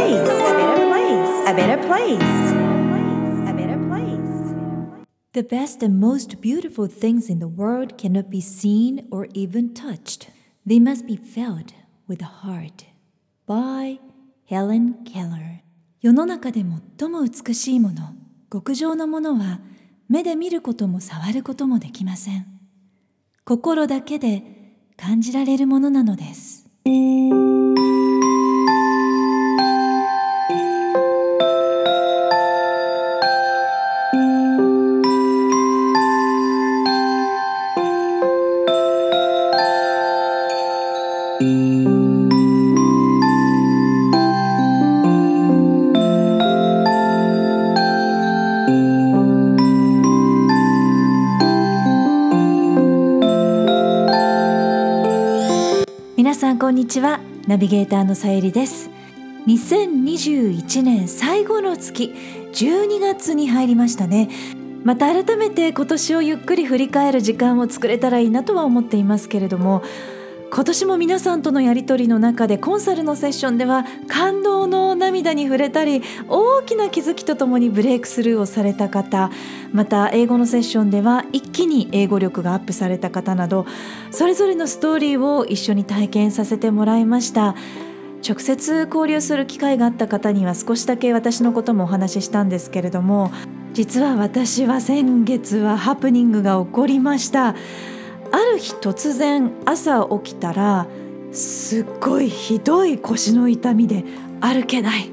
place. A better place. A better place. The best and most beautiful things in the world cannot be seen or even touched. They must be felt with the heart. By Helen Keller 世の中で最も美しいもの、極上のものは目で見ることも触ることもできません。心だけで感じられるものなのです。ナビゲーターのさゆりです。2021年最後の月12月に入りましたね。また改めて今年をゆっくり振り返る時間を作れたらいいなとは思っていますけれども今年も皆さんとのやり取りの中でコンサルのセッションでは感涙に触れたり大きな気づきとともにブレイクスルーをされた方また英語のセッションでは一気に英語力がアップされた方などそれぞれのストーリーを一緒に体験させてもらいました。直接交流する機会があった方には少しだけ私のこともお話ししたんですけれども実は私は先月はハプニングが起こりました。ある日突然朝起きたらすっごいひどい腰の痛みで歩けない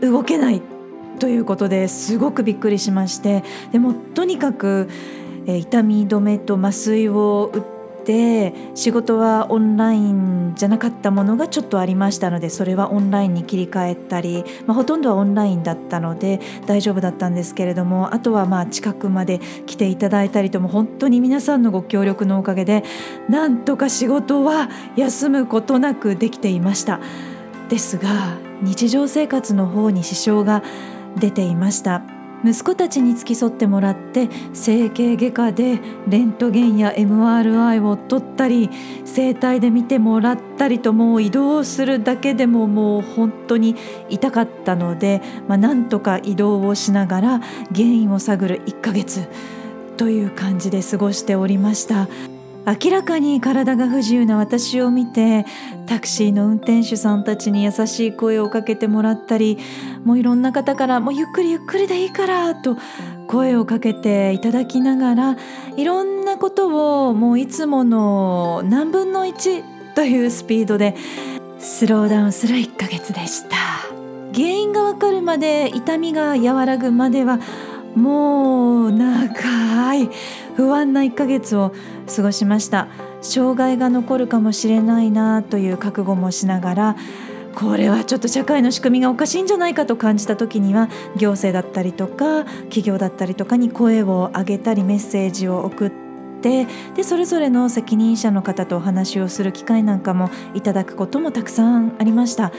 動けないということですごくびっくりしましてでもとにかく、え痛み止めと麻酔を打って仕事はオンラインじゃなかったものがちょっとありましたのでそれはオンラインに切り替えたり、まあ、ほとんどはオンラインだったので大丈夫だったんですけれどもあとはまあ近くまで来ていただいたりとも本当に皆さんのご協力のおかげでなんとか仕事は休むことなくできていました。ですが日常生活の方に支障が出ていました息子たちに付き添ってもらって整形外科でレントゲンや MRI を取ったり整体で見てもらったりともう移動するだけでももう本当に痛かったので、まあ、なんとか移動をしながら原因を探る1ヶ月という感じで過ごしておりました。明らかに体が不自由な私を見てタクシーの運転手さんたちに優しい声をかけてもらったりもういろんな方から「もうゆっくりゆっくりでいいから」と声をかけていただきながらいろんなことをもういつもの何分の1というスピードでスローダウンする1ヶ月でした。原因がわかるまで痛みが和らぐまではもう長い不安な1ヶ月を過ごしました障害が残るかもしれないなという覚悟もしながらこれはちょっと社会の仕組みがおかしいんじゃないかと感じた時には行政だったりとか企業だったりとかに声を上げたりメッセージを送ってでそれぞれの責任者の方とお話をする機会なんかもいただくこともたくさんありました。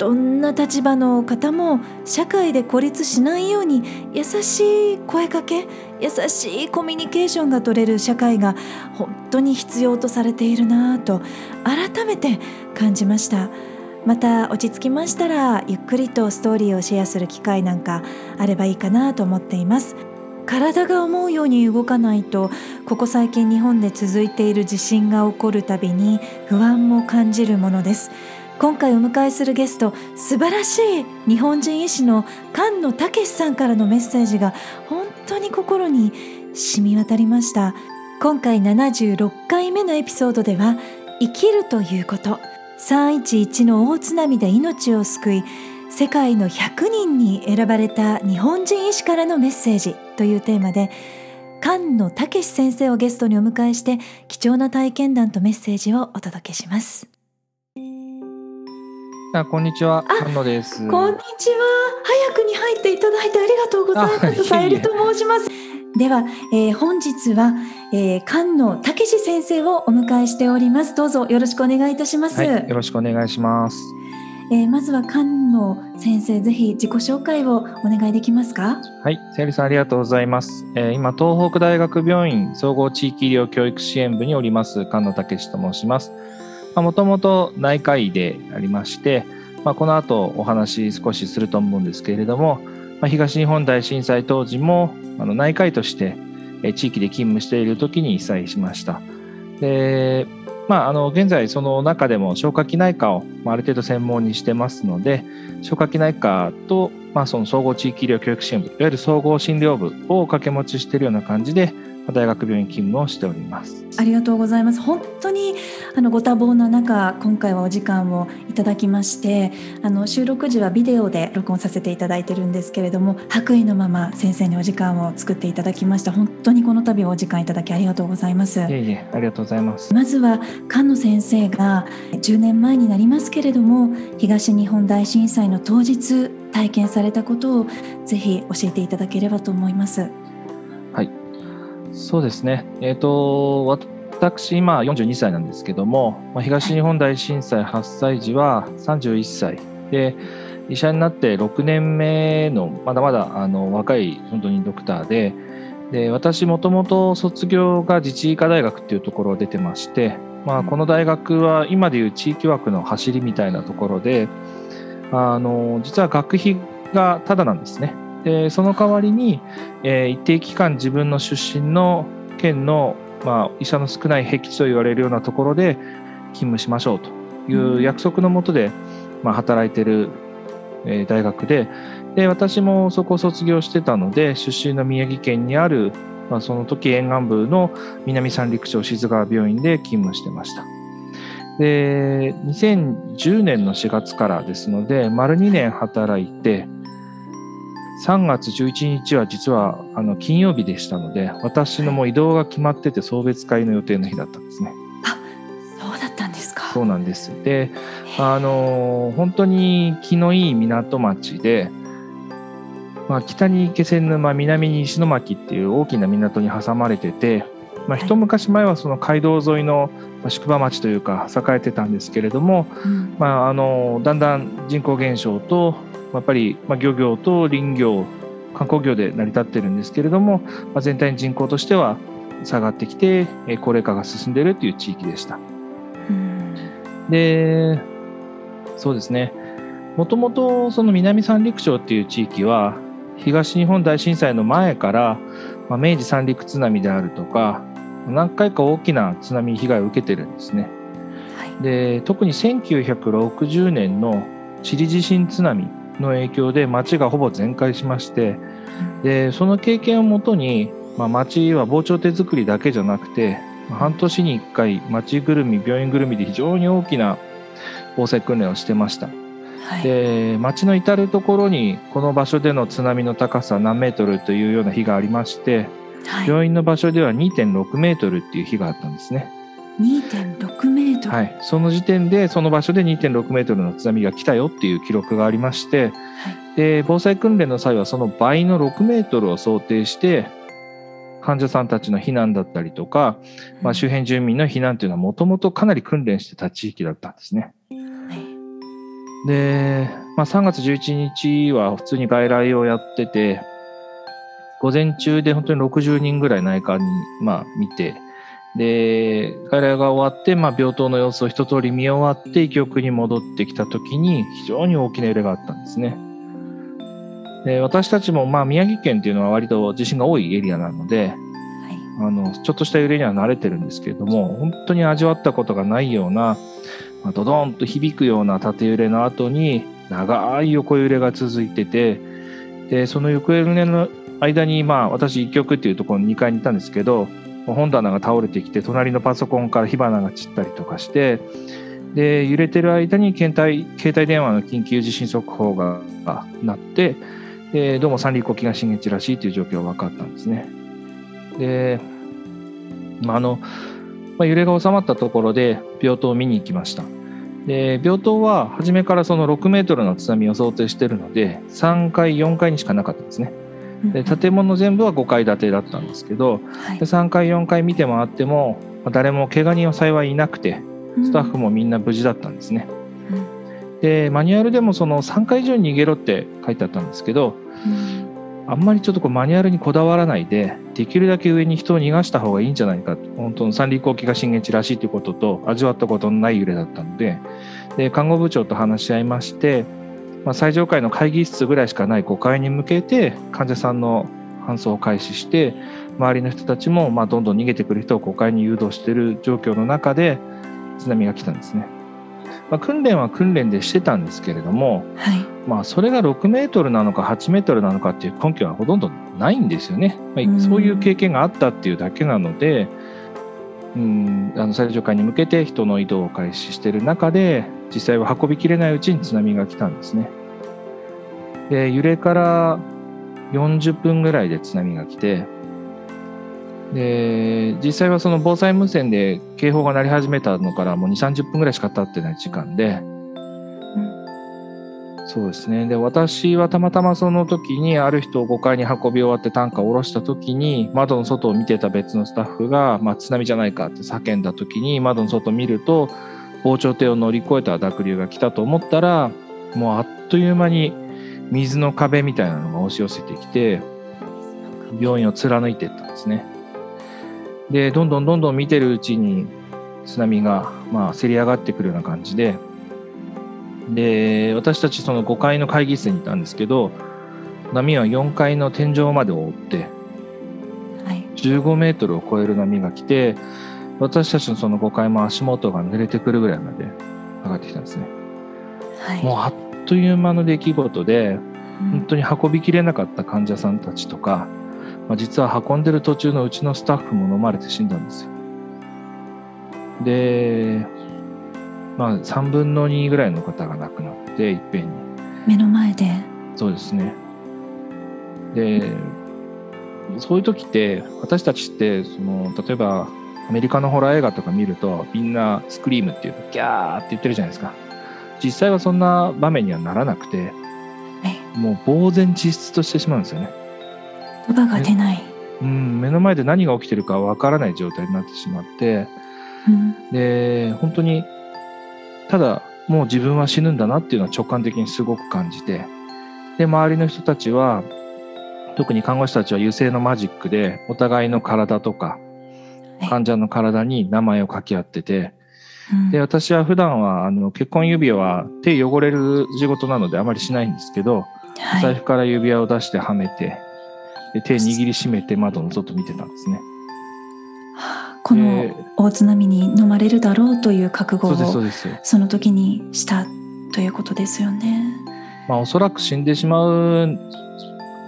どんな立場の方も社会で孤立しないように優しい声かけ優しいコミュニケーションが取れる社会が本当に必要とされているなぁと改めて感じました。また落ち着きましたらゆっくりとストーリーをシェアする機会なんかあればいいかなと思っています。体が思うように動かないとここ最近日本で続いている地震が起こるたびに不安も感じるものです。今回お迎えするゲスト素晴らしい日本人医師の菅野武さんからのメッセージが本当に心に染み渡りました。今回76回目のエピソードでは生きるということ。311の大津波で命を救い世界の100人に選ばれた日本人医師からのメッセージというテーマで菅野武先生をゲストにお迎えして貴重な体験談とメッセージをお届けします。あ、こんにちは、あ菅野です。こんにちは。早くに入っていただいてありがとうございます。さゆりと申します。では、えー本日は、えー、菅野武史先生をお迎えしております。どうぞよろしくお願いいたします。はい、よろしくお願いします。えーまずは菅野先生、ぜひ自己紹介をお願いできますか？はい、さゆりさんありがとうございます。えー今、東北大学病院総合地域医療教育支援部におります菅野武と申します。もともと内科医でありまして、まあ、この後お話少しすると思うんですけれども、まあ、東日本大震災当時もあの内科医として地域で勤務している時に被災しました。でまあ、あの現在その中でも消化器内科をある程度専門にしてますので消化器内科と、まあ、その総合地域医療教育支援部いわゆる総合診療部を掛け持ちしているような感じで大学病院勤務をしております。ありがとうございます。本当にあのご多忙な中今回はお時間をいただきましてあの収録時はビデオで録音させていただいてるんですけれども白衣のまま先生にお時間を作っていただきました。本当にこの度はお時間いただきありがとうございます。いえいえありがとうございます。まずは菅野先生が10年前になりますけれども東日本大震災の当日体験されたことをぜひ教えていただければと思いますそうですね。えっ、ー、と、私、今42歳なんですけども、まあ、東日本大震災発災時は31歳で、医者になって6年目のまだまだあの若い本当にドクターで、で私もともと卒業が自治医科大学っていうところを出てまして、まあ、この大学は今でいう地域枠の走りみたいなところであの実は学費がただなんですね。でその代わりに、えー、一定期間自分の出身の県の、まあ、医者の少ない僻地と言われるようなところで勤務しましょうという約束のもとで、まあ、働いてる、えー、大学でで私もそこを卒業してたので出身の宮城県にある、まあ、その時沿岸部の南三陸町静川病院で勤務してました。で2010年の4月からですので丸2年働いて3月11日は実はあの金曜日でしたので私のもう移動が決まってて送別会の予定の日だったんですね。あそうだったんですか。そうなんですであの本当に気のいい港町で、まあ、北に気仙沼南に石巻っていう大きな港に挟まれてて、まあ、一昔前はその街道沿いの宿場町というか栄えてたんですけれども、うん、まあ、あのだんだん人口減少とやっぱり、まあ、漁業と林業観光業で成り立ってるんですけれども、まあ、全体の人口としては下がってきて高齢化が進んでいるという地域でした。でそうですねもともとその南三陸町っていう地域は東日本大震災の前から、まあ、明治三陸津波であるとか何回か大きな津波被害を受けてるんですね。はい、で特に1960年のチリ地震津波の影響で町がほぼ全壊しましてでその経験をもとに、まあ、町は防潮堤作りだけじゃなくて半年に1回町ぐるみ病院ぐるみで非常に大きな防災訓練をしてました。はい、で町の至る所にこの場所での津波の高さ何メートルというような日がありまして、はい、病院の場所では2.6メートルっていう日があったんですね。2.6メートル、はい、その時点でその場所で2.6メートルの津波が来たよっていう記録がありまして、はい、で防災訓練の際はその倍の6メートルを想定して患者さんたちの避難だったりとか、まあ、周辺住民の避難というのはもともとかなり訓練してた地域だったんですね。はい、で、まあ、3月11日は普通に外来をやってて午前中で本当に60人ぐらい内科に、まあ、見てで、外来が終わって、まあ、病棟の様子を一通り見終わって、医局に戻ってきた時に、非常に大きな揺れがあったんですね。で私たちも、まあ、宮城県っていうのは割と地震が多いエリアなので、はい、あのちょっとした揺れには慣れてるんですけれども、本当に味わったことがないような、まあ、ドドーンと響くような縦揺れの後に、長い横揺れが続いてて、でその横揺れの間に、まあ、私、医局っていうところの2階にいたんですけど、本棚が倒れてきて隣のパソコンから火花が散ったりとかしてで揺れてる間に携帯携帯電話の緊急地震速報が鳴ってでどうも三陸沖が震源地らしいという状況が分かったんですね。で、まあ、あのまあ、揺れが収まったところで病棟を見に行きました。で病棟は初めからその6メートルの津波を想定しているので3階4階にしかなかったんですね。で建物全部は5階建てだったんですけど、はい、3階4階見て回っても誰も怪我人は幸いいなくてスタッフもみんな無事だったんですね。うん、でマニュアルでもその3階以上に逃げろって書いてあったんですけど、うん、あんまりちょっとこうマニュアルにこだわらないでできるだけ上に人を逃がした方がいいんじゃないか本当の三陸沖が震源地らしいということと味わったことのない揺れだったのでで看護部長と話し合いまして、まあ、最上階の会議室ぐらいしかない5階に向けて患者さんの搬送を開始して周りの人たちもまあどんどん逃げてくる人を5階に誘導している状況の中で津波が来たんですね。まあ、訓練は訓練でしてたんですけれども、はいまあ、それが6メートルなのか8メートルなのかっていう根拠はほとんどないんですよね。まあ、うんそういう経験があったっていうだけなので、うん、あの最上階に向けて人の移動を開始している中で実際は運びきれないうちに津波が来たんですね。で揺れから40分ぐらいで津波が来てで実際はその防災無線で警報が鳴り始めたのからもう2 3 0分ぐらいしか経ってない時間で。そうですね。で、私はたまたまその時にある人を5階に運び終わって担架を下ろした時に窓の外を見てた別のスタッフが、まあ、津波じゃないかって叫んだ時に窓の外を見ると防潮堤を乗り越えた濁流が来たと思ったらもうあっという間に水の壁みたいなのが押し寄せてきて病院を貫いていったんですね。で、どんどんどんどん見てるうちに津波がまあせり上がってくるような感じでで私たちその5階の会議室にいたんですけど波は4階の天井まで覆ってはい15メートルを超える波が来て私たちのその5階も足元が濡れてくるぐらいまで上がってきたんですね。はい。もうあっという間の出来事でうん。本当に運びきれなかった患者さんたちとか、まあ、実は運んでる途中のうちのスタッフも飲まれて死んだんですよ。でまあ3分の2ぐらいの方が亡くなっていっぺんに。目の前で。そうですね。で、そういう時って、私たちって、その、例えば、アメリカのホラー映画とか見ると、みんなスクリームっていうと、ギャーって言ってるじゃないですか。実際はそんな場面にはならなくて、はいもう呆然自失としてしまうんですよね。言葉が出ない、うん、目の前で何が起きてるかわからない状態になってしまって、うんで、本当に、ただ、もう自分は死ぬんだなっていうのは直感的にすごく感じて、で、周りの人たちは、特に看護師たちは油性のマジックで、お互いの体とか、はい患者の体に名前を書き合ってて、うんで、私は普段は、あの、結婚指輪は手汚れる仕事なのであまりしないんですけど、はい財布から指輪を出してはめて、で手握りしめて窓の外見てたんですね。こので大津波に飲まれるだろうという覚悟を。その時にしたということですよね。まあ、おそらく死んでしまう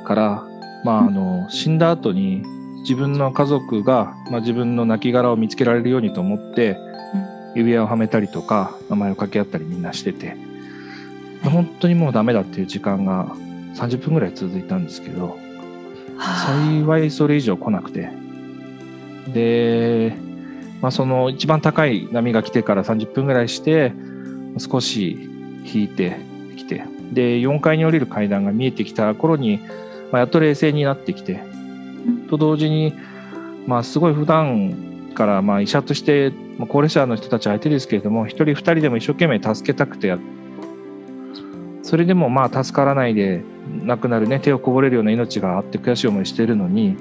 から、まあ、あの死んだ後に自分の家族が、まあ、自分の亡骸を見つけられるようにと思って指輪をはめたりとか名前を掛け合ったりみんなしてて。本当にもうダメだっていう時間が30分ぐらい続いたんですけどはあ。幸いそれ以上来なくて。で、まあ、その一番高い波が来てから30分ぐらいして少し引いてきて。で4階に降りる階段が見えてきた頃に、まあ、やっと冷静になってきてんと同時に、まあ、すごい普段からまあ医者としてま高齢者の人たち相手ですけれども一人二人でも一生懸命助けたくてやそれでもまあ助からないで亡くなるね手をこぼれるような命があって悔しい思いしてるのに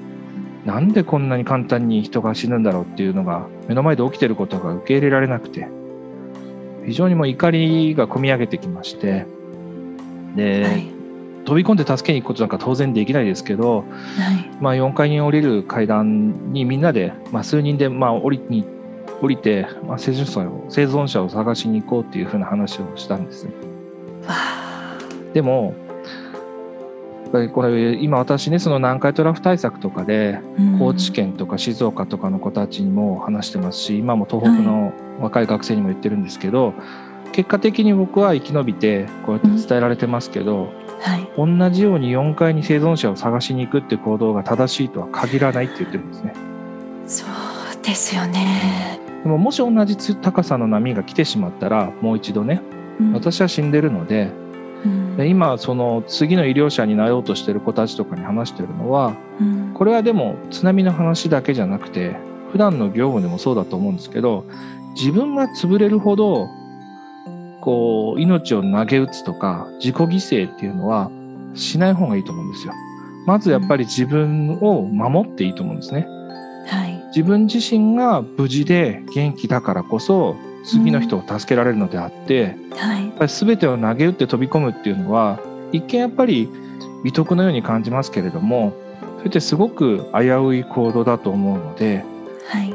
なんでこんなに簡単に人が死ぬんだろうっていうのが目の前で起きてることが受け入れられなくて非常にもう怒りがこみ上げてきましてで、はい。飛び込んで助けに行くことなんか当然できないですけど、はい。まあ、4階に降りる階段にみんなで、まあ、数人でまあ降りに降りて、まあ、生存者を生存者を探しに行こうっていうふうな話をしたんですでもこれ今私ねその南海トラフ対策とかでうん。高知県とか静岡とかの子たちにも話してますし今も東北の若い学生にも言ってるんですけど、結果的に僕は生き延びてこうやって伝えられてますけど、はい同じように4階に生存者を探しに行くって行動が正しいとは限らないって言ってるんですね。そうですよね。でももし同じ高さの波が来てしまったらもう一度ねうん私は死んでるのでうんで今その次の医療者になろうとしてる子たちとかに話してるのはうんこれはでも津波の話だけじゃなくて普段の業務でもそうだと思うんですけど自分が潰れるほどこう命を投げ打つとか自己犠牲っていうのはしない方がいいと思うんですよ。まずやっぱり自分を守っていいと思うんですね。はい自分自身が無事で元気だからこそ次の人を助けられるのであって、はいやっぱり全てを投げ打って飛び込むっていうのは一見やっぱり美徳のように感じますけれどもそれってすごく危うい行動だと思うので、はい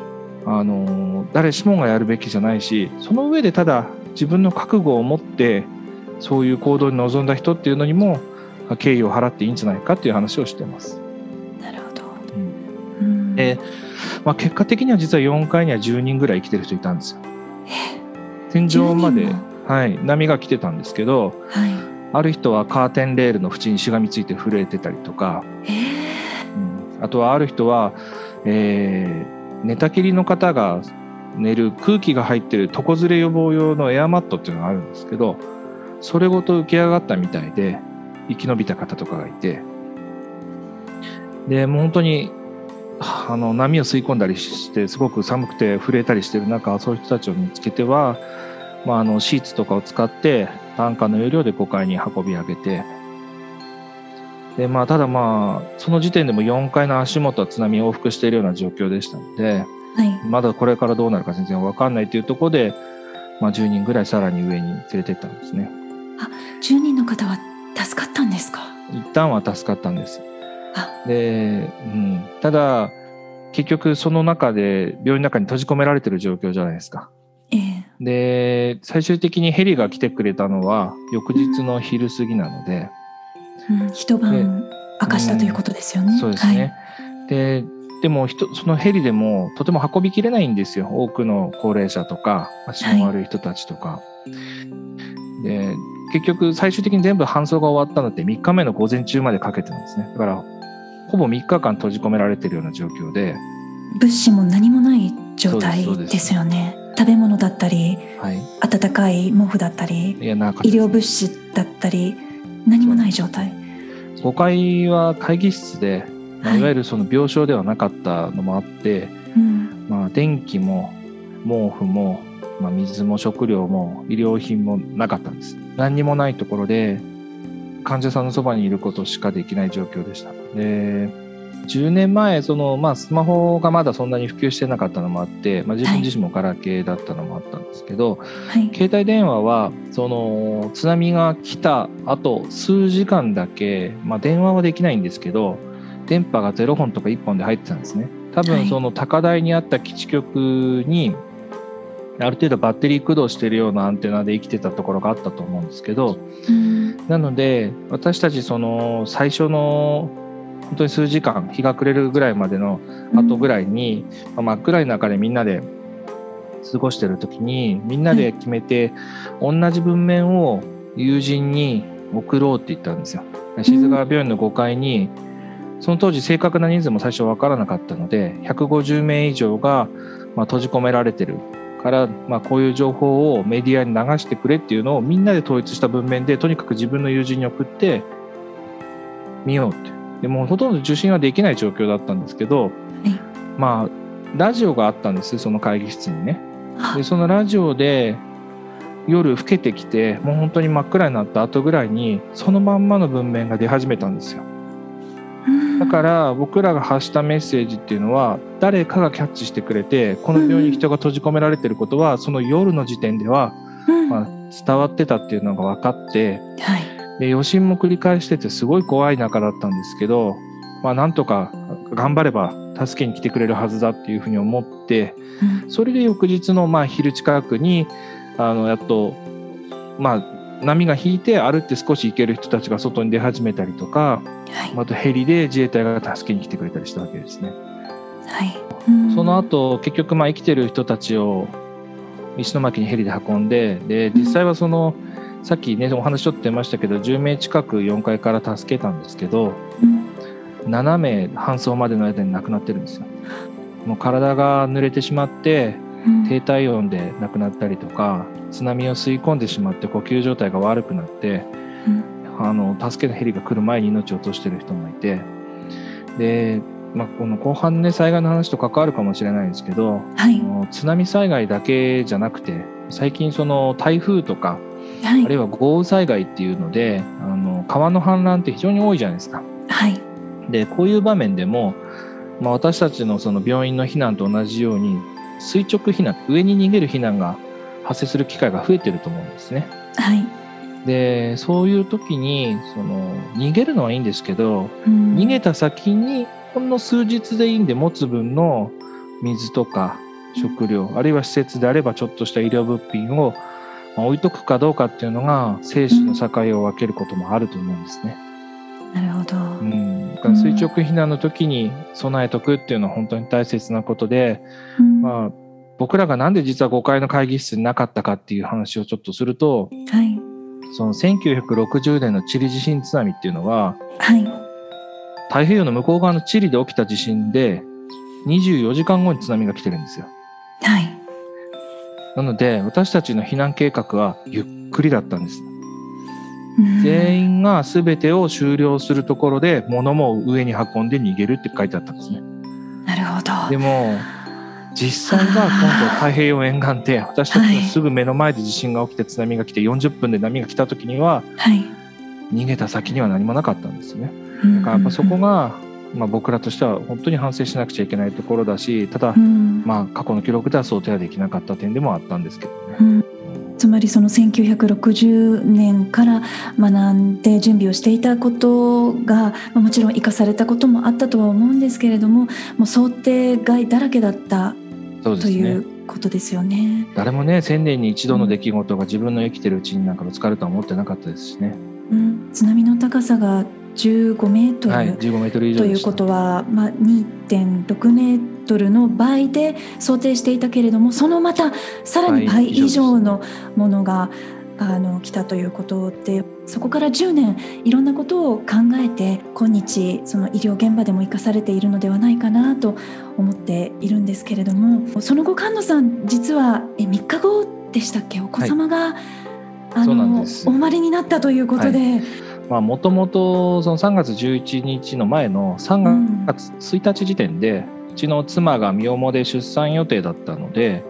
あの誰しもがやるべきじゃないしその上でただ自分の覚悟を持ってそういう行動に臨んだ人っていうのにも敬意を払っていいんじゃないかっていう話をしてます。なるほど。うん。うん。でまあ、結果的には実は4階には10人ぐらい生きてる人いたんですよ。天井ま10ではい、波が来てたんですけどはい。ある人はカーテンレールの縁にしがみついて震えてたりとか、えー。うん。あとはある人は、えー寝たきりの方が寝る空気が入ってる床ずれ予防用のエアマットっていうのがあるんですけどそれごと浮き上がったみたいで生き延びた方とかがいてでもう本当にあの波を吸い込んだりしてすごく寒くて震えたりしてる中そういう人たちを見つけては、まあ、あのシーツとかを使って担架の要領で5階に運び上げてでまあ、ただまあその時点でも4階の足元は津波を往復しているような状況でしたのではい。まだこれからどうなるか全然わかんないというところで、まあ、10人ぐらいさらに上に連れてったんですね。10人の方は助かったんですか？一旦は助かったんです。あ。で、うん、ただ結局その中で病院の中に閉じ込められてる状況じゃないですか。ええ。で最終的にヘリが来てくれたのは翌日の昼過ぎなので、うん、一晩明かしたということですよね。そうですね。ででも人そのヘリでもとても運びきれないんですよ多くの高齢者とか足の悪い人たちとか。で結局最終的に全部搬送が終わったのって3日目の午前中までかけてなんですねだからほぼ3日間閉じ込められてるような状況で、はい。物資も何もない状態ですよね。食べ物だったり、はい、温かい毛布だったり、いやなんか医療物資だったり、何もない状態。5階は会議室で、まあはいいわゆるその病床ではなかったのもあって、うん、まあ、電気も毛布も、まあ、水も食料も医療品もなかったんです。何にもないところで患者さんのそばにいることしかできない状況でした。で10年前その、まあ、スマホがまだそんなに普及してなかったのもあって、まあ、自分自身もガラケーだったのもあったんですけど、はい。携帯電話はその津波が来た後数時間だけ、まあ、電話はできないんですけど電波が0本とか1本で入ってたんですね。多はい。分その高台にあった基地局にある程度バッテリー駆動しているようなアンテナで生きてたところがあったと思うんですけどうん、なので私たちその最初の本当に数時間日が暮れるぐらいまでの後ぐらいに、まあ真っ暗い中でみんなで過ごしてる時にみんなで決めて、同じ文面を友人に送ろうって言ったんですよ。静川病院の5階にその当時正確な人数も最初分からなかったので150名以上がまあ閉じ込められてるから、まあ、こういう情報をメディアに流してくれっていうのをみんなで統一した文面でとにかく自分の友人に送ってみようって。でもうほとんど受信はできない状況だったんですけど、まあラジオがあったんですその会議室にね。あ。でそのラジオで夜更けてきてもう本当に真っ暗になった後ぐらいにそのまんまの文面が出始めたんですよ。うんだから僕らが発したメッセージっていうのは誰かがキャッチしてくれてこの病院に人が閉じ込められてることはその夜の時点ではうんまあ伝わってたっていうのが分かってはい。で余震も繰り返しててすごい怖い中だったんですけどまあなんとか頑張れば助けに来てくれるはずだっていうふうに思ってうんそれで翌日のまあ昼近くにあのやっとまあ波が引いて歩って少し行ける人たちが外に出始めたりとかはい。またヘリで自衛隊が助けに来てくれたりしたわけですね。はい。うんその後結局まあ生きてる人たちを石巻にヘリで運んでで実際はそのさっきねお話ちょっと出ましたけど10名近く4階から助けたんですけどうん7名搬送までの間に亡くなってるんですよ。もう体が濡れてしまってうん低体温で亡くなったりとか津波を吸い込んでしまって呼吸状態が悪くなってうんあの助けのヘリが来る前に命を落としてる人もいてで、まあ、この後半ね災害の話と関わるかもしれないんですけどはい津波災害だけじゃなくて最近その台風とかはいあるいは豪雨災害っていうのであの川の氾濫って非常に多いじゃないですか。はい。でこういう場面でも、まあ、私たちのその病院の避難と同じように垂直避難上に逃げる避難が発生する機会が増えてると思うんですね。はい。でそういう時にその逃げるのはいいんですけどうん逃げた先にほんの数日でいいんで持つ分の水とか食料あるいは施設であればちょっとした医療物品をまあ置いとくかどうかっていうのが生死の境を分けることもあると思うんですね。なるほど。うん、だから垂直避難の時に備えとくっていうのは本当に大切なことで、うんまあ、僕らがなんで実は5階の会議室になかったかっていう話をちょっとするとはい。その1960年のチリ地震津波っていうのははい。太平洋の向こう側のチリで起きた地震で24時間後に津波が来てるんですよ。はい。なので私たちの避難計画はゆっくりだったんです。うん全員が全てを終了するところで物も上に運んで逃げるって書いてあったんですね。なるほど。でも実際は今度太平洋沿岸で 私たちのすぐ目の前で地震が起きて津波が来て40分で波が来た時にははい。逃げた先には何もなかったんですよね。だだからやっぱそこが、まあ、僕らとしては本当に反省しなくちゃいけないところだしただ、うんまあ、過去の記録では想定はできなかった点でもあったんですけどね。うんつまりその1960年から学んで準備をしていたことがまあもちろん生かされたこともあったとは思うんですけれどももう想定外だらけだったねということですよね。誰もね1000年に一度の出来事が自分の生きてるうちになんかぶつかるとは思ってなかったですしね。うん、津波の高さが15メートル、はい、15メートル以上。ということは、まあ、2.6メートルの倍で想定していたけれどもそのまたさらに倍以上のものが、あの来たということでそこから10年いろんなことを考えて今日その医療現場でも生かされているのではないかなと思っているんですけれどもその後菅野さん実はえ3日後でしたっけ？お子様が、あのお生まれになったということで、まあもともとその3月11日の前の3月1日時点で、うちの妻が身重で出産予定だったので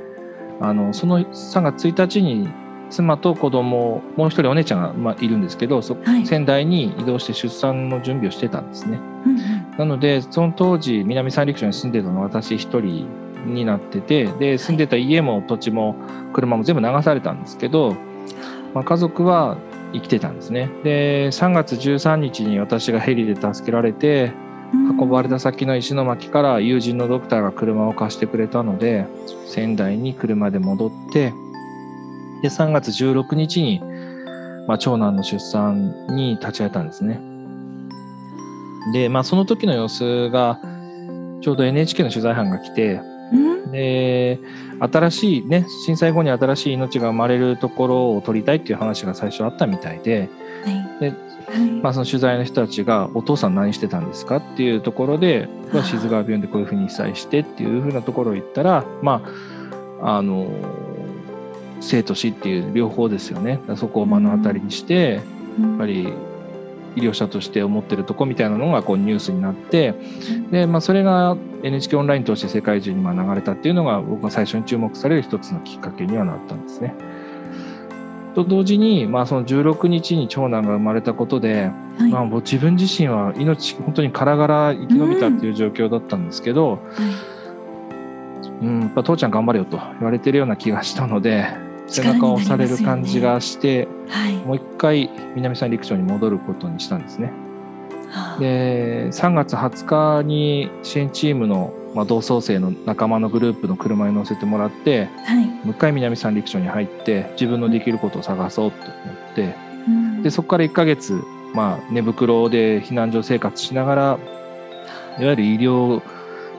あのその3月1日に妻と子供もう一人お姉ちゃんが、まあ、いるんですけどそはい。仙台に移動して出産の準備をしてたんですね。うんうん。なのでその当時南三陸町に住んでたのは私一人になっててで住んでた家も土地も車も全部流されたんですけど、まあ、家族は生きてたんですね。で3月13日に私がヘリで助けられて運ばれた先の石巻から友人のドクターが車を貸してくれたので仙台に車で戻ってで3月16日に、まあ、長男の出産に立ち会えたんですね。で、まあ、その時の様子がちょうど NHK の取材班が来てうん？で新しいね震災後に新しい命が生まれるところを撮りたいっていう話が最初あったみたいで、はいではいまあ、その取材の人たちが「お父さん何してたんですか?」っていうところで「僕は静川病院でこういうふうに被災して」っていうふうなところを言ったらまああの生と死っていう両方ですよね。そこを目の当たりにして、やっぱり医療者として思ってるとこみたいなのがこうニュースになってで、まあ、それが NHK オンライン通して世界中にまあ流れたっていうのが僕が最初に注目される一つのきっかけにはなったんですね。と同時に、まあ、その16日に長男が生まれたことで、はい。まあ、自分自身は命本当にからがら生き延びたっていう状況だったんですけど、うんやっぱ父ちゃん頑張れよと言われてるような気がしたので背中を押される感じがして、はい。もう一回南三陸町に戻ることにしたんですね。はあ。で3月20日に支援チームの、まあ、同窓生の仲間のグループの車に乗せてもらってはい。もう一回南三陸町に入って自分のできることを探そうと思ってうん。でそこから1ヶ月、まあ、寝袋で避難所生活しながらいわゆる医療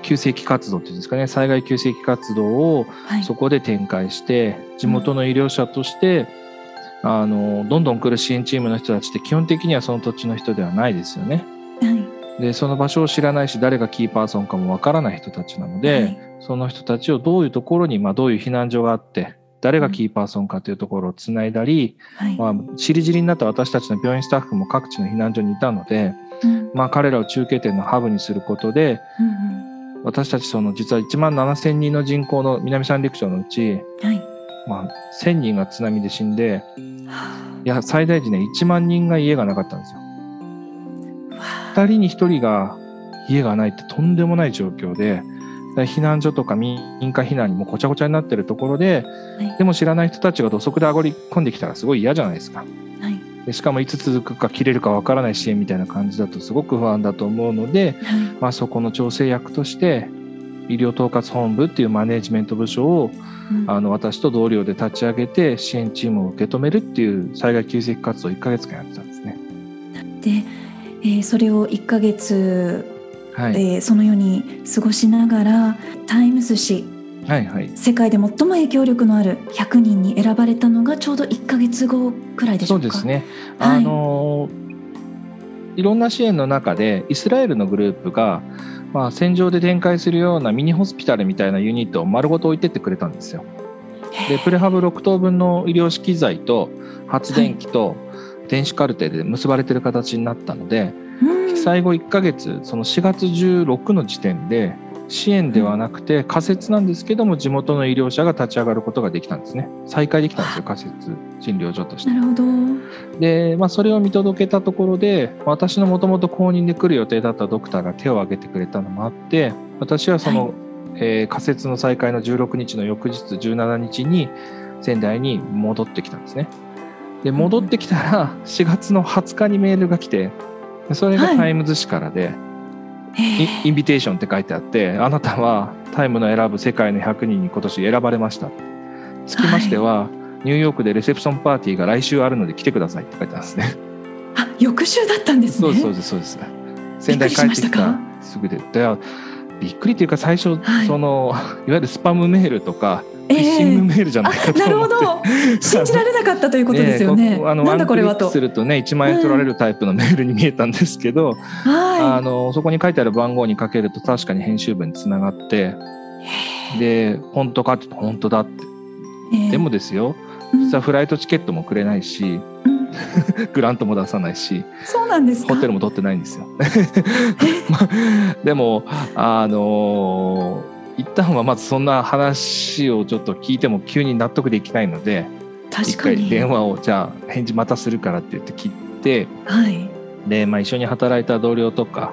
急性期活動っていうんですかね。災害急性期活動をはい。そこで展開して地元の医療者として、あのどんどん来る支援チームの人たちって基本的にはその土地の人ではないですよね。はい。でその場所を知らないし誰がキーパーソンかもわからない人たちなので、はい。その人たちをどういうところに、まあ、どういう避難所があって誰がキーパーソンかというところをつないだり、はい。まあ、ちりぢりになった私たちの病院スタッフも各地の避難所にいたので、うん。まあ、彼らを中継点のハブにすることでうん私たちその実は1万7,000人の人口の南三陸町のうち、うんはいまあ、1,000人が津波で死んではいや最大時ね1万人が家がなかったんですよ。あわあ2人に1人が家がないってとんでもない状況でら避難所とか民家避難にもごちゃごちゃになってるところで、はいでも知らない人たちが土足で上がり込んできたらすごい嫌じゃないですか。はいでしかもいつ続くか切れるかわからない支援みたいな感じだとすごく不安だと思うので、はい。まあ、そこの調整役として医療統括本部っていうマネジメント部署をうん。あの私と同僚で立ち上げて支援チームを受け止めるっていう災害救済活動を1ヶ月間やってたんですね。で、えーそれを1ヶ月はい、でそのように過ごしながらタイムズ紙はいはい世界で最も影響力のある100人に選ばれたのがちょうど1ヶ月後くらいでしょか。そううですね。はいあのいろんな支援の中でイスラエルのグループが、まあ、戦場で展開するようなミニホスピタルみたいなユニットを丸ごと置いてってくれたんですよ。でプレハブ6棟分の医療機材と発電機と電子カルテで結ばれてる形になったので、うん被災後1ヶ月その4月16の時点で支援ではなくて仮設なんですけども地元の医療者が立ち上がることができたんですね再開できたんですよ仮設診療所としてな。るほど。で、まあ、それを見届けたところで私のもともと後任で来る予定だったドクターが手を挙げてくれたのもあって私はその、えー仮設の再開の16日の翌日17日に仙台に戻ってきたんですね。で戻ってきたら4月の20日にメールが来てでそれがはいタイムズ紙からで、 in invitation って書いてあってあなたはタイムの選ぶ世界の100人に今年選ばれましたつきましては、ニューヨークでレセプションパーティーが来週あるので来てくださいって書いてあるんですね。あ翌週だったんですね。そうですそうですそうです。仙台帰ってきたすぐで。でびっくりというか最初、はい。そのいわゆるスパムメールとかフえ。えィッシングメールじゃないかとあなる思ほ。ど。信じられなかったということですよね。え えあのなんだこれはと。す。るとね1万円取られるタイプのメールに見えたんですけど、あはのそこに書いてある番号にかけると確かに編集部につながってい。で本当かって本当だって、ええ。でもですよ。うん。実はフライトチケットもくれないしうん グラントも出さないしそうなんですか？ホテルも取ってないんですよ。まあでもあの一旦はまずそんな話をちょっと聞いても急に納得できないので一回確かに。電話をじゃあ返事またするからって言って切ってはい。で、まあ、一緒に働いた同僚とか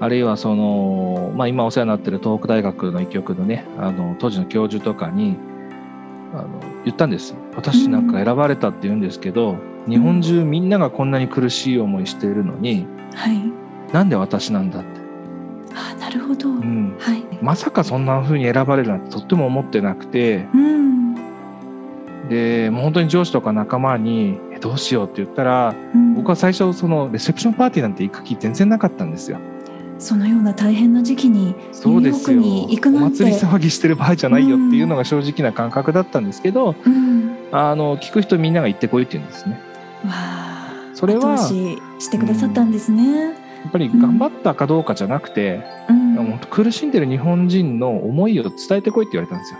あるいはその、まあ、今お世話になってる東北大学の医局のねあの当時の教授とかにあの言ったんです私なんか選ばれたって言うんですけど、日本中みんながこんなに苦しい思いしているのにはい。なんで私なんだって、あなるほど。うん、はい。まさかそんな風に選ばれるなんてとっても思ってなくてうん。でもう本当に上司とか仲間に「えどうしよう」って言ったらうん僕は最初そのレセプションパーティーなんて行く気全然なかったんですよ。そのような大変な時期にそうですよ行くなんてお祭り騒ぎしてる場合じゃないよっていうのが正直な感覚だったんですけど、うん。あの聞く人みんなが行ってこいって言うんですね。わあ。それはししてくださったんですね。やっぱり頑張ったかどうかじゃなくて、うん。苦しんでる日本人の思いを伝えてこいって言われたんですよ。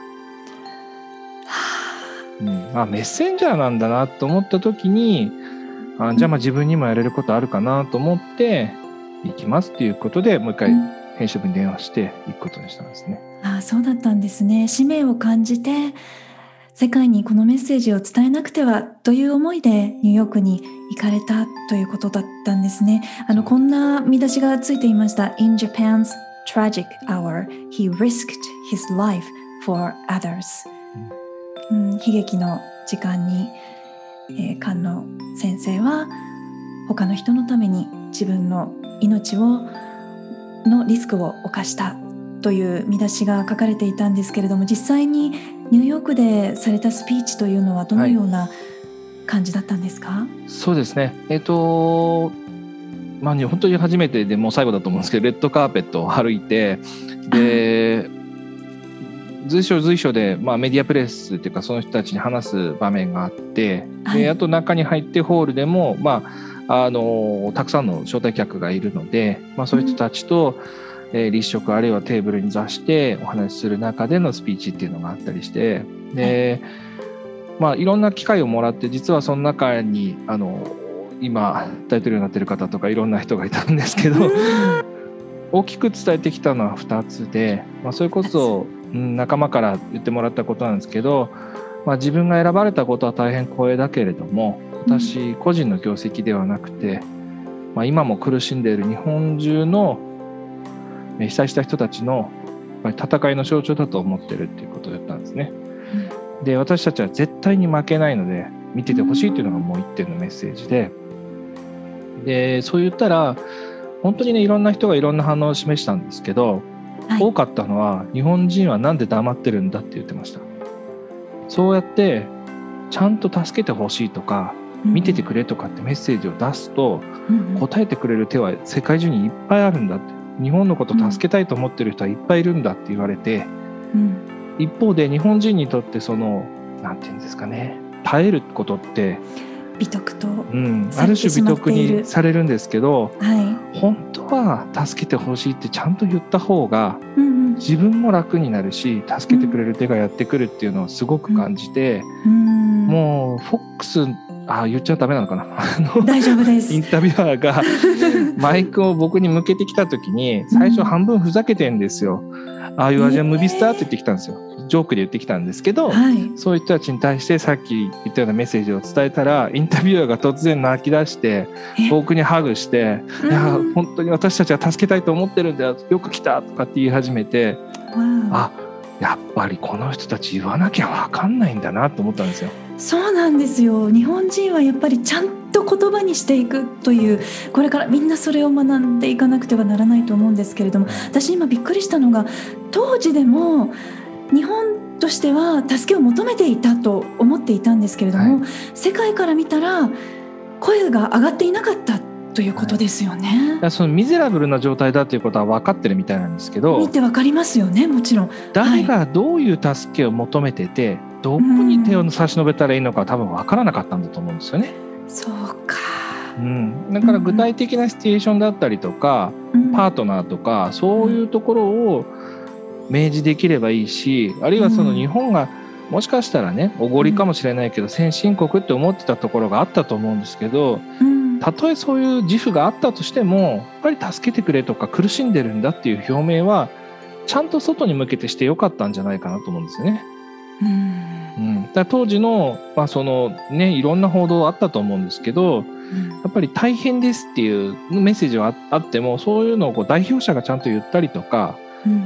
うん、あメッセンジャーなんだなと思った時にあじゃあまあ自分にもやれることあるかなと思って行きますっていうことでもう一回うん編集部に電話して行くことにしたんですね。ああそうだったんですね使命を感じて世界にこのメッセージを伝えなくてはという思いでニューヨークに行かれたということだったんですね。あのこんな見出しがついていました。In Japan's tragic hour he risked his life for others、うん、悲劇の時間に、えー、菅野先生は他の人のために自分の命をのリスクを冒したという見出しが書かれていたんですけれども実際にニューヨークでされたスピーチというのはどのような感じだったんですか、そうですね。えっ、と、まあ、本当に初めてでもう最後だと思うんですけど、レッドカーペットを歩いて、で、随所随所で、まあ、メディアプレスっていうか、その人たちに話す場面があって、はい。で、あと中に入ってホールでも、まあ、あの、たくさんの招待客がいるので、まあ、そういう人たちと、えー立食あるいはテーブルに座してお話しする中でのスピーチっていうのがあったりして、で、まあ、いろんな機会をもらって実はその中にあの今大統領になってる方とかいろんな人がいたんですけど、大きく伝えてきたのは2つで、まあ、それこそ、うん、仲間から言ってもらったことなんですけど、まあ、自分が選ばれたことは大変光栄だけれども私個人の業績ではなくて、まあ、今も苦しんでいる日本中のえ被災した人たちのぱり戦いの象徴だと思ってるっていうことを言ったんですね。で私たちは絶対に負けないので見ててほしいっていうのがもう一点のメッセージで。でそう言ったら本当にねいろんな人がいろんな反応を示したんですけど、はい、多かったのは日本人はなんで黙ってるんだって言ってました。そうやってちゃんと助けてほしいとか見ててくれとかってメッセージを出すと、答えてくれる手は世界中にいっぱいあるんだって日本のこと助けたいと思ってる人はいっぱいいるんだって言われて、うん、一方で日本人にとってその何て言うんですかね耐えることって美徳と、うん、ある種美徳にされるんですけど、はい、本当は助けてほしいってちゃんと言った方が、うんうん、自分も楽になるし助けてくれる手がやってくるっていうのをすごく感じて、うん、もうフォックスあ言っちゃダメなのかな。大丈夫です。インタビュアーが マイクを僕に向けてきた時に最初半分ふざけてんですよ。ああいうアジアムービースターって言ってきたんですよ。ジョークで言ってきたんですけど、はい、そういう人たちに対してさっき言ったようなメッセージを伝えたらインタビュアーが突然泣き出して僕にハグして「いや本当に私たちは助けたいと思ってるんだよよく来た」とかって言い始めてあやっぱりこの人たち言わなきゃ分かんないんだなと思ったんですよ。そうなんですよ日本人はやっぱりちゃんと言葉にしていくというこれからみんなそれを学んでいかなくてはならないと思うんですけれども私今びっくりしたのが当時でも日本としては助けを求めていたと思っていたんですけれども、はい、世界から見たら声が上がっていなかったということですよね。はい、そのミゼラブルな状態だということは分かってるみたいなんですけど見て分かりますよねもちろん。誰がどういう助けを求めてて、はい、どこに手を差し伸べたらいいのか多分分からなかったんだと思うんですよね。そうか。うん、だから具体的なシチュエーションだったりとか、うん、パートナーとかそういうところを明示できればいいしあるいはその日本がもしかしたらねおごりかもしれないけど先進国って思ってたところがあったと思うんですけどたとえそういう自負があったとしてもやっぱり助けてくれとか苦しんでるんだっていう表明はちゃんと外に向けてしてよかったんじゃないかなと思うんですよね。うん、だ当時の,、まあそのね、いろんな報道あったと思うんですけど、やっぱり大変ですっていうメッセージはあってもそういうのをこう代表者がちゃんと言ったりとか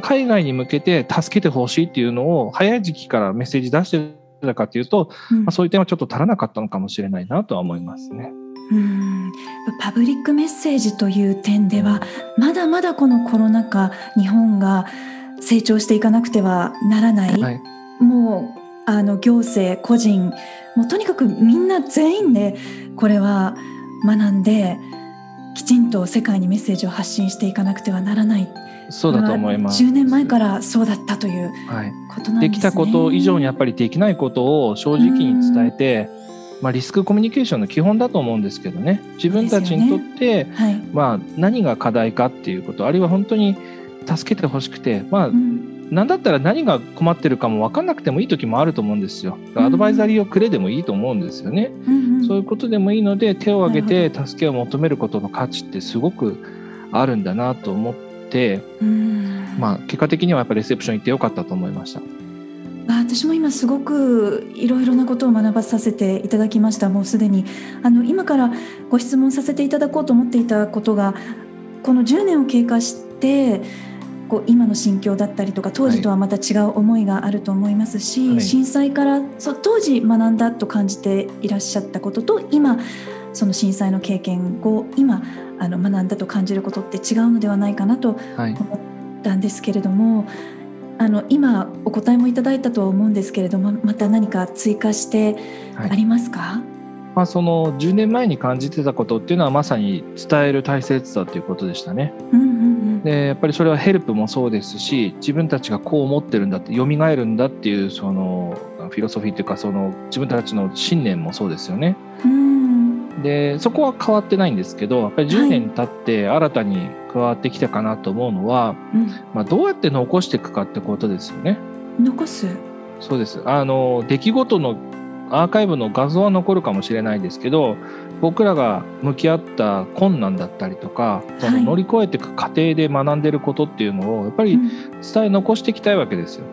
海外に向けて助けてほしいっていうのを早い時期からメッセージ出してたかというと、うん、まあ、そういう点はちょっと足らなかったのかもしれないなとは思いますね。うん。パブリックメッセージという点ではまだまだこのコロナ禍日本が成長していかなくてはならない、はい、もうあの行政個人もうとにかくみんな全員でこれは学んできちんと世界にメッセージを発信していかなくてはならない。そうだと思います。10年前からそうだったということなんですね、はい、できたこと以上にやっぱりできないことを正直に伝えて、まあ、リスクコミュニケーションの基本だと思うんですけどね。自分たちにとって、ね。はい、まあ、何が課題かっていうことあるいは本当に助けてほしくて、まあ、うん何だったら何が困ってるかも分かんなくてもいい時もあると思うんですよ。アドバイザリーをくれでもいいと思うんですよね。うんうん、そういうことでもいいので手を挙げて助けを求めることの価値ってすごくあるんだなと思って、まあ、結果的にはやっぱりレセプション行ってよかったと思いました。私も今すごくいろいろなことを学ばさせていただきましたもうすでにあの今からご質問させていただこうと思っていたことがこの10年を経過してこう今の心境だったりとか当時とはまた違う思いがあると思いますし、はい、震災からそ当時学んだと感じていらっしゃったことと今その震災の経験を今あの学んだと感じることって違うのではないかなと思ったんですけれども、はい、あの今お答えもいただいたとは思うんですけれどもまた何か追加してありますか、はいまあ、その10年前に感じてたことっていうのはまさに伝える大切さということでしたね。うんうんうん、でやっぱりそれはヘルプもそうですし自分たちがこう思ってるんだって蘇るんだっていうそのフィロソフィーというかその自分たちの信念もそうですよね。うんでそこは変わってないんですけどやっぱり10年経って新たに加わってきたかなと思うのは、はい、まあ、どうやって残していくかってことですよね。残すそうですあの出来事のアーカイブの画像は残るかもしれないですけど僕らが向き合った困難だったりとか、その乗り越えていく過程で学んでることっていうのをやっぱり伝え残していきたいわけですよ。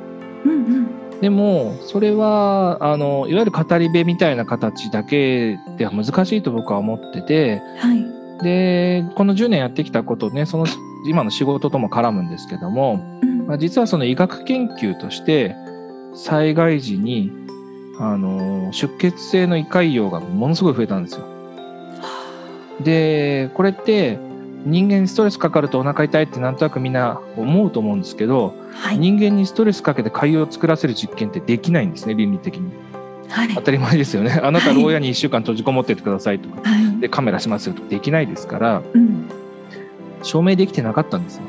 うんうん、でもそれはあのいわゆる語り部みたいな形だけでは難しいと僕は思ってて、はい、でこの10年やってきたことねその今の仕事とも絡むんですけども、うんうん。まあ、実はその医学研究として災害時にあの出血性の胃潰瘍がものすごい増えたんですよ。でこれって人間にストレスかかるとお腹痛いってなんとなくみんな思うと思うんですけど、はい。人間にストレスかけて潰瘍を作らせる実験ってできないんですね倫理的に。はい。当たり前ですよね。あなた牢屋に1週間閉じこもっててくださいとか。はい。でカメラしますよとかできないですからうん。証明できてなかったんですよ。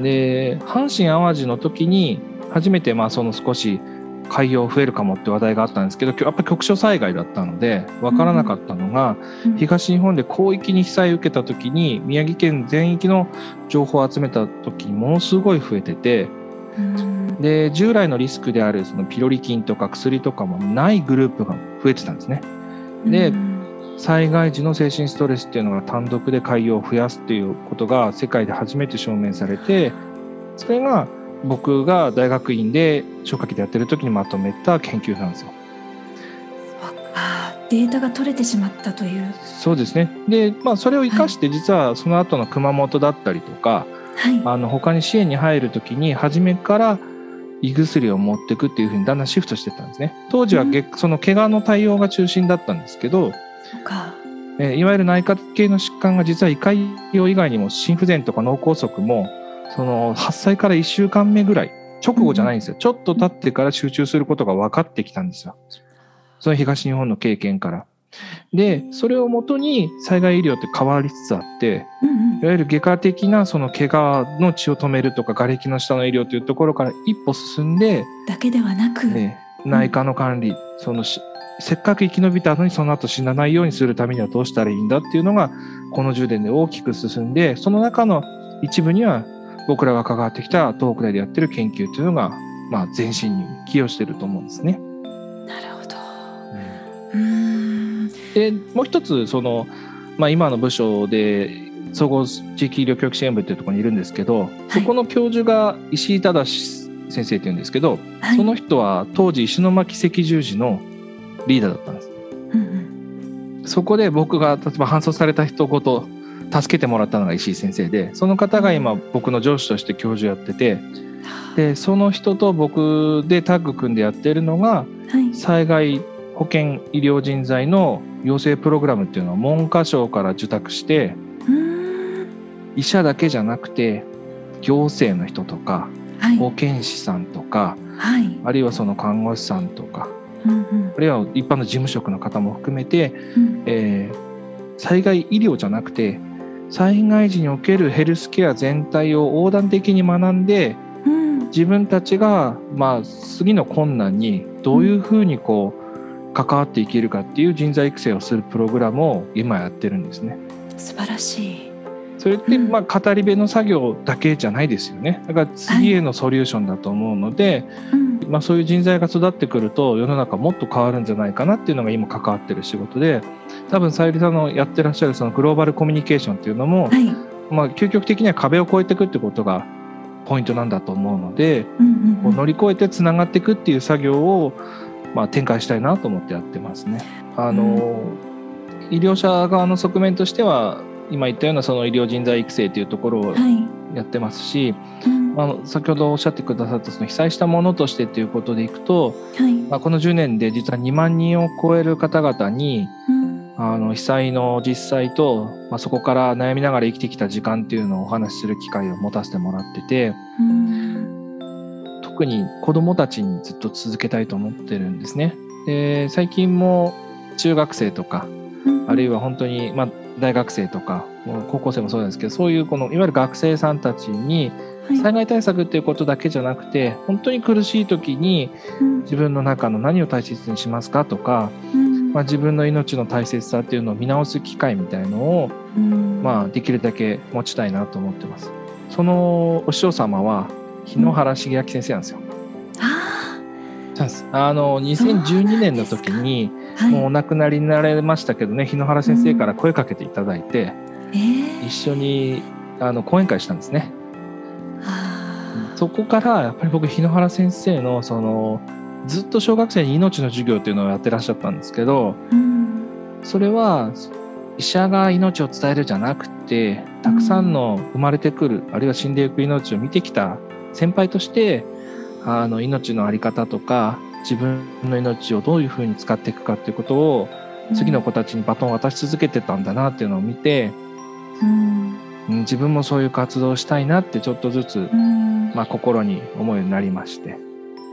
で阪神・淡路の時に初めてまあその少し海洋増えるかもって話題があったんですけどやっぱ局所災害だったので分からなかったのが、うん。東日本で広域に被災を受けた時に宮城県全域の情報を集めた時にものすごい増えててうん。で従来のリスクであるそのピロリ菌とか薬とかもないグループが増えてたんですね。でうん。災害時の精神ストレスっていうのが単独で海洋を増やすっていうことが世界で初めて証明されてそれが僕が大学院で消化器でやってる時にまとめた研究なんですよ。データが取れてしまったという。そうですね。で、まあ、それを生かして実はその後の熊本だったりとか、はい。あの他に支援に入る時に初めから胃薬を持っていくっていうふうにだんだんシフトしてったんですね。当時はげ、その怪我の対応が中心だったんですけど、か。えーいわゆる内科系の疾患が実は胃潰瘍以外にも心不全とか脳梗塞もその発災から1週間目ぐらい直後じゃないんですよ、ちょっと経ってから集中することが分かってきたんですよ。その東日本の経験から。でそれをもとに災害医療って変わりつつあっていわゆる外科的なその怪我の血を止めるとか瓦礫の下の医療というところから一歩進んで、だけではなく、ね、内科の管理、そのしせっかく生き延びたのにその後死なないようにするためにはどうしたらいいんだっていうのがこの10年で大きく進んでその中の一部には僕らが関わってきた東北大でやってる研究というのが、まあ、前進に寄与してると思うんですね。なるほど。うーん。でもう一つその、まあ、今の部署で総合地域医療教育支援部っていうところにいるんですけど、そこの教授が石井忠先生っていうんですけど、はい。その人は当時石巻赤十字のリーダーだったんです。うん。そこで僕が例えば搬送された人ごと助けてもらったのが石井先生でその方が今僕の上司として教授やっててでその人と僕でタッグ組んでやってるのが災害保健医療人材の養成プログラムっていうのを文科省から受託して医者だけじゃなくて行政の人とかはい。保健師さんとかはい。あるいはその看護師さんとかあるいは一般の事務職の方も含めてうん。えー災害医療じゃなくて災害時におけるヘルスケア全体を横断的に学んでうん自分たちが、まあ、次の困難にどういうふうにこう関わっていけるかっていう人材育成をするプログラムを今やってるんですね。素晴らしいそれってうんまあ語り部の作業だけじゃないですよね。だから次へのソリューションだと思うので、うんまあ、そういう人材が育ってくると世の中もっと変わるんじゃないかなっていうのが今関わってる仕事で多分さゆりさんのやってらっしゃるそのグローバルコミュニケーションっていうのも、はい。まあ、究極的には壁を越えていくってことがポイントなんだと思うので、うんうんこう乗り越えてつながっていくっていう作業を、まあ、展開したいなと思ってやってますね。あの、医療者側の側面としては今言ったようなその医療人材育成というところをはい。やってますし、うんあの先ほどおっしゃってくださったその被災したものとしてということでいくと、はい。まあ、この10年で実は2万人を超える方々にうん。あの被災の実際と、まあ、そこから悩みながら生きてきた時間っていうのをお話しする機会を持たせてもらっててうん。特に子どもたちにずっと続けたいと思ってるんですね。で最近も中学生とかうんあるいは本当に、まあ、大学生とか高校生もそうですけどそういうこのいわゆる学生さんたちにはい。災害対策っていうことだけじゃなくて本当に苦しい時にうん。自分の中の何を大切にしますかとか、うん。まあ、自分の命の大切さっていうのを見直す機会みたいのを、うん。まあ、できるだけ持ちたいなと思ってます。そのお師匠様は日野原重明先生なんですよ。ああの2012年の時にあはい。もうお亡くなりになられましたけどね日野原先生から声かけていただいて、えー。一緒にあの講演会したんですね。そこからやっぱり僕日野原先生のそのずっと小学生に命の授業っていうのをやってらっしゃったんですけどうん。それは医者が命を伝えるじゃなくてたくさんの生まれてくるあるいは死んでいく命を見てきた先輩としてあの命の在り方とか自分の命をどういうふうに使っていくかっていうことを次の子たちにバトンを渡し続けてたんだなっていうのを見て、うん。うん自分もそういう活動をしたいなってちょっとずつ、うん。まあ、心に思うようになりまして。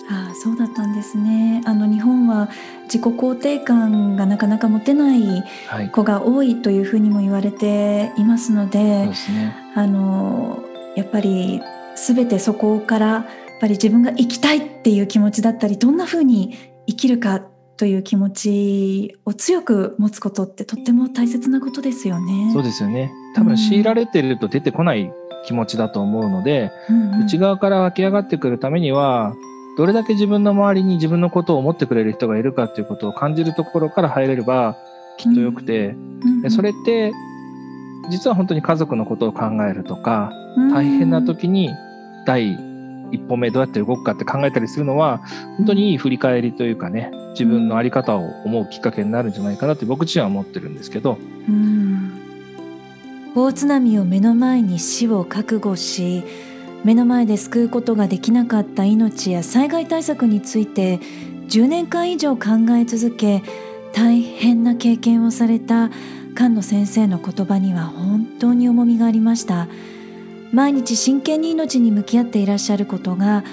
ああそうだったんですね。あの日本は自己肯定感がなかなか持てないはい、子が多いというふうにも言われていますのそうでですね。あのやっぱり全てそこからぱり自分が生きたいっていう気持ちだったりどんなふうに生きるかという気持ちを強く持つことってとっても大切なことですよね。そうですよね。多分強いられてると出てこない気持ちだと思うので、うんうん内側から湧き上がってくるためには、どれだけ自分の周りに自分のことを思ってくれる人がいるかっていうことを感じるところから入れればきっとよくて、うんでそれって実は本当に家族のことを考えるとか、大変な時に第一歩目どうやって動くかって考えたりするのは本当にいい振り返りというかね自分の在り方を思うきっかけになるんじゃないかなって僕自身は思ってるんですけど。大津波を目の前に死を覚悟し目の前で救うことができなかった命や災害対策について10年間以上考え続け大変な経験をされた菅野先生の言葉には本当に重みがありました。毎日真剣に命に向き合っていらっしゃることが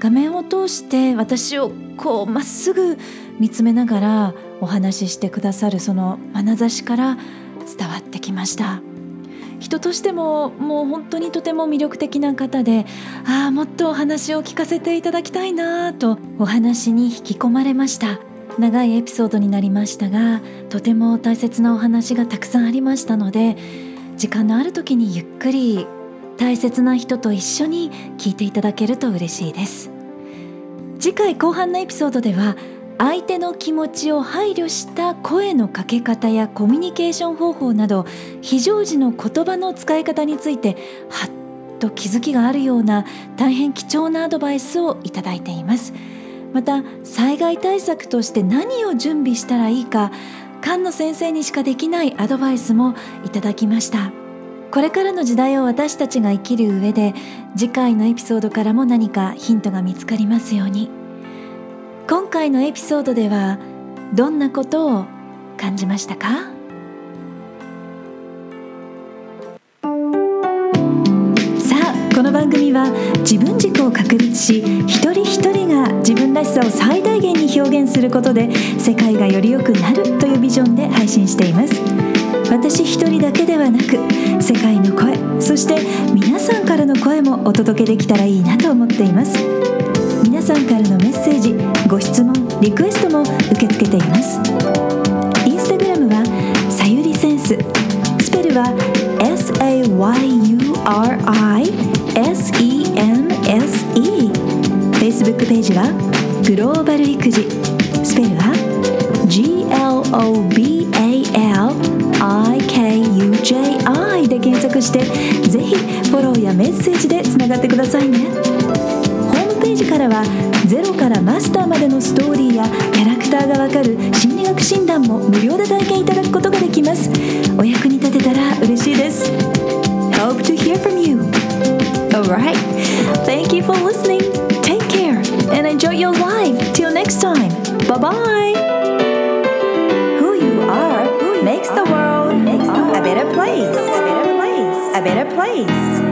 画面を通して私をこうまっすぐ見つめながらお話ししてくださるその眼差しから伝わってきました。人としてももう本当にとても魅力的な方でああもっとお話を聞かせていただきたいなとお話に引き込まれました。長いエピソードになりましたがとても大切なお話がたくさんありましたので時間のある時にゆっくり大切な人と一緒に聞いていただけると嬉しいです。次回後半のエピソードでは相手の気持ちを配慮した声のかけ方やコミュニケーション方法など非常時の言葉の使い方についてはっと気づきがあるような大変貴重なアドバイスをいただいています。また災害対策として何を準備したらいいか菅野先生にしかできないアドバイスもいただきました。これからの時代を私たちが生きる上で次回のエピソードからも何かヒントが見つかりますように。今回のエピソードではどんなことを感じましたか？さあこの番組は自分軸を確立し一人一人が自分らしさを最大限に表現することで世界がより良くなるというビジョンで配信しています。私一人だけではなく世界の声そして皆さんからの声もお届けできたらいいなと思っています皆さんからのメッセージご質問リクエストも受け付けていますインスタグラムはさゆりセンススペルは SAYURISENSE Facebook ページはグローバル育児スペルは G. L. O. B. JI で検索してぜひフォローやメッセージでつながってくださいね。ホームページからはゼロからマスターまでのストーリーやキャラクターがわかる心理学診断も無料で体験いただくことができます。お役に立てたら嬉しいです。Hope to hear from you. Alright. Thank you for listening. Take care and enjoy your life. Till next time. Bye bye place. A better place. A better place.